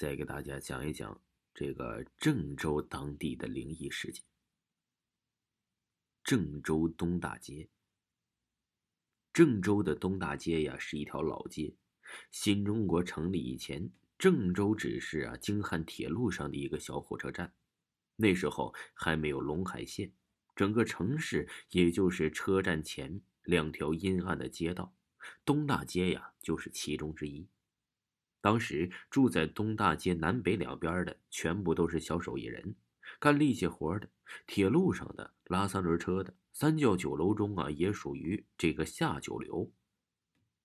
再给大家讲一讲这个郑州当地的灵异事件。郑州东大街。郑州的东大街呀，是一条老街。新中国成立以前，郑州只是啊京汉铁路上的一个小火车站。那时候还没有陇海线，整个城市也就是车站前两条阴暗的街道，东大街呀就是其中之一。当时住在东大街南北两边的，全部都是小手艺人，干力气活的，铁路上的，拉三轮车的，三教九楼中啊，也属于这个下九流。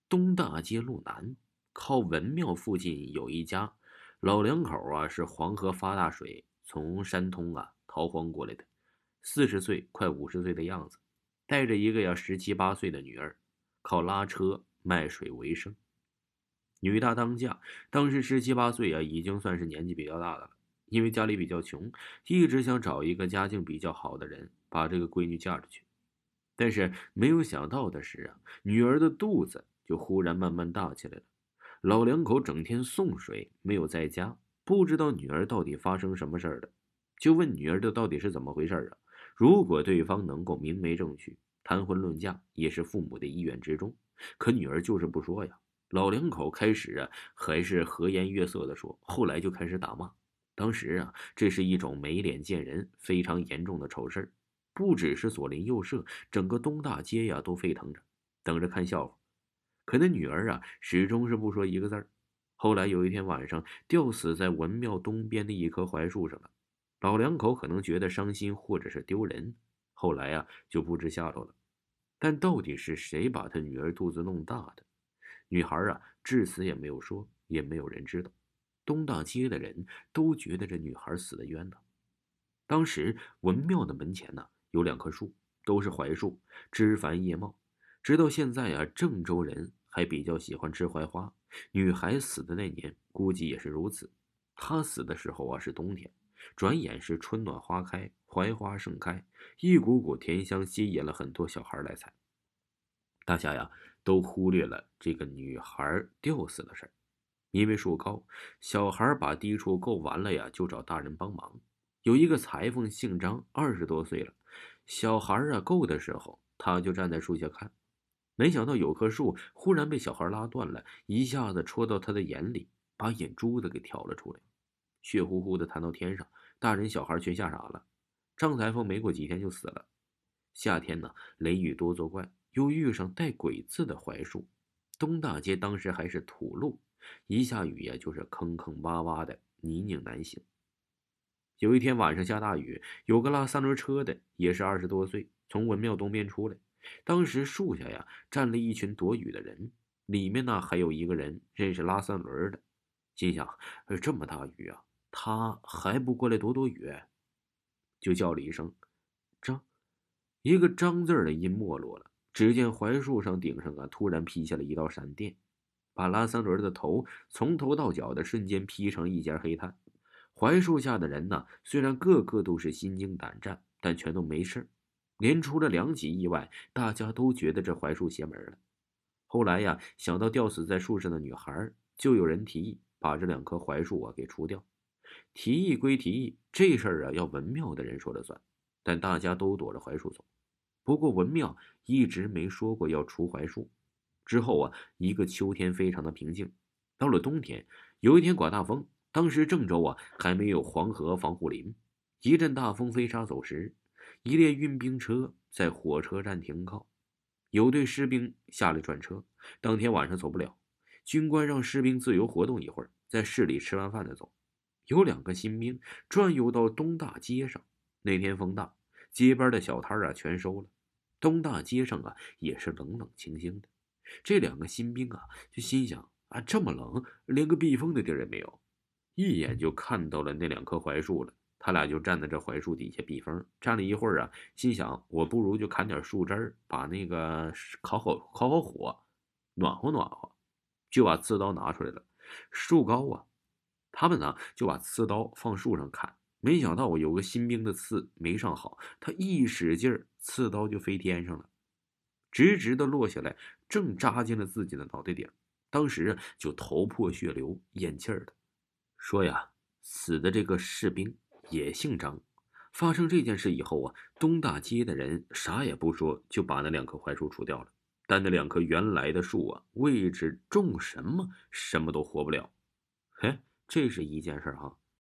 东大街路南，靠文庙附近有一家老两口啊，是黄河发大水，从山东啊逃荒过来的，四十岁快五十岁的样子，带着一个呀十七八岁的女儿，靠拉车卖水为生。女大当嫁，当时十七八岁啊，已经算是年纪比较大的了。因为家里比较穷，一直想找一个家境比较好的人把这个闺女嫁出去。但是没有想到的是啊，女儿的肚子就忽然慢慢大起来了。老两口整天送水，没有在家，不知道女儿到底发生什么事儿了，就问女儿这到底是怎么回事啊？如果对方能够明媒正娶，谈婚论嫁也是父母的意愿之中。可女儿就是不说呀。老两口开始啊，还是和颜悦色的说，后来就开始打骂。当时啊，这是一种没脸见人、非常严重的丑事不只是左邻右舍，整个东大街呀都沸腾着，等着看笑话。可那女儿啊，始终是不说一个字儿。后来有一天晚上，吊死在文庙东边的一棵槐树上了。老两口可能觉得伤心或者是丢人，后来啊就不知下落了。但到底是谁把他女儿肚子弄大的？女孩啊，至死也没有说，也没有人知道。东大街的人都觉得这女孩死的冤呐。当时文庙的门前呢，有两棵树，都是槐树，枝繁叶茂。直到现在啊，郑州人还比较喜欢吃槐花。女孩死的那年，估计也是如此。她死的时候啊，是冬天，转眼是春暖花开，槐花盛开，一股股甜香吸引了很多小孩来采。大家呀。都忽略了这个女孩吊死的事儿，因为树高，小孩把低处够完了呀，就找大人帮忙。有一个裁缝姓张，二十多岁了，小孩啊够的时候，他就站在树下看，没想到有棵树忽然被小孩拉断了，一下子戳到他的眼里，把眼珠子给挑了出来，血乎乎的弹到天上，大人小孩全吓傻了。张裁缝没过几天就死了。夏天呢，雷雨多作怪。又遇上带鬼字的槐树，东大街当时还是土路，一下雨呀就是坑坑洼洼的，泥泞难行。有一天晚上下大雨，有个拉三轮车的，也是二十多岁，从文庙东边出来。当时树下呀站了一群躲雨的人，里面呢还有一个人认识拉三轮的，心想：这么大雨啊，他还不过来躲躲雨？就叫了一声“张”，一个“张”字的音没落了。只见槐树上顶上啊，突然劈下了一道闪电，把拉三轮的头从头到脚的瞬间劈成一截黑炭。槐树下的人呢，虽然个个都是心惊胆战，但全都没事连出了两起意外，大家都觉得这槐树邪门了。后来呀，想到吊死在树上的女孩，就有人提议把这两棵槐树啊给除掉。提议归提议，这事儿啊要文庙的人说了算，但大家都躲着槐树走。不过文庙一直没说过要除槐树。之后啊，一个秋天非常的平静。到了冬天，有一天刮大风，当时郑州啊还没有黄河防护林，一阵大风飞沙走石，一列运兵车在火车站停靠，有队士兵下来转车。当天晚上走不了，军官让士兵自由活动一会儿，在市里吃完饭再走。有两个新兵转悠到东大街上，那天风大，街边的小摊啊全收了。东大街上啊，也是冷冷清清的。这两个新兵啊，就心想啊，这么冷，连个避风的地儿也没有。一眼就看到了那两棵槐树了。他俩就站在这槐树底下避风，站了一会儿啊，心想我不如就砍点树枝儿，把那个烤好烤好火，暖和暖和，就把刺刀拿出来了。树高啊，他们呢就把刺刀放树上砍，没想到我有个新兵的刺没上好，他一使劲儿，刺刀就飞天上了，直直的落下来，正扎进了自己的脑袋顶，当时就头破血流，咽气儿了。说呀，死的这个士兵。也姓张。发生这件事以后啊，东大街的人啥也不说，就把那两棵槐树除掉了。但那两棵原来的树啊，位置种什么什么都活不了。嘿，这是一件事哈。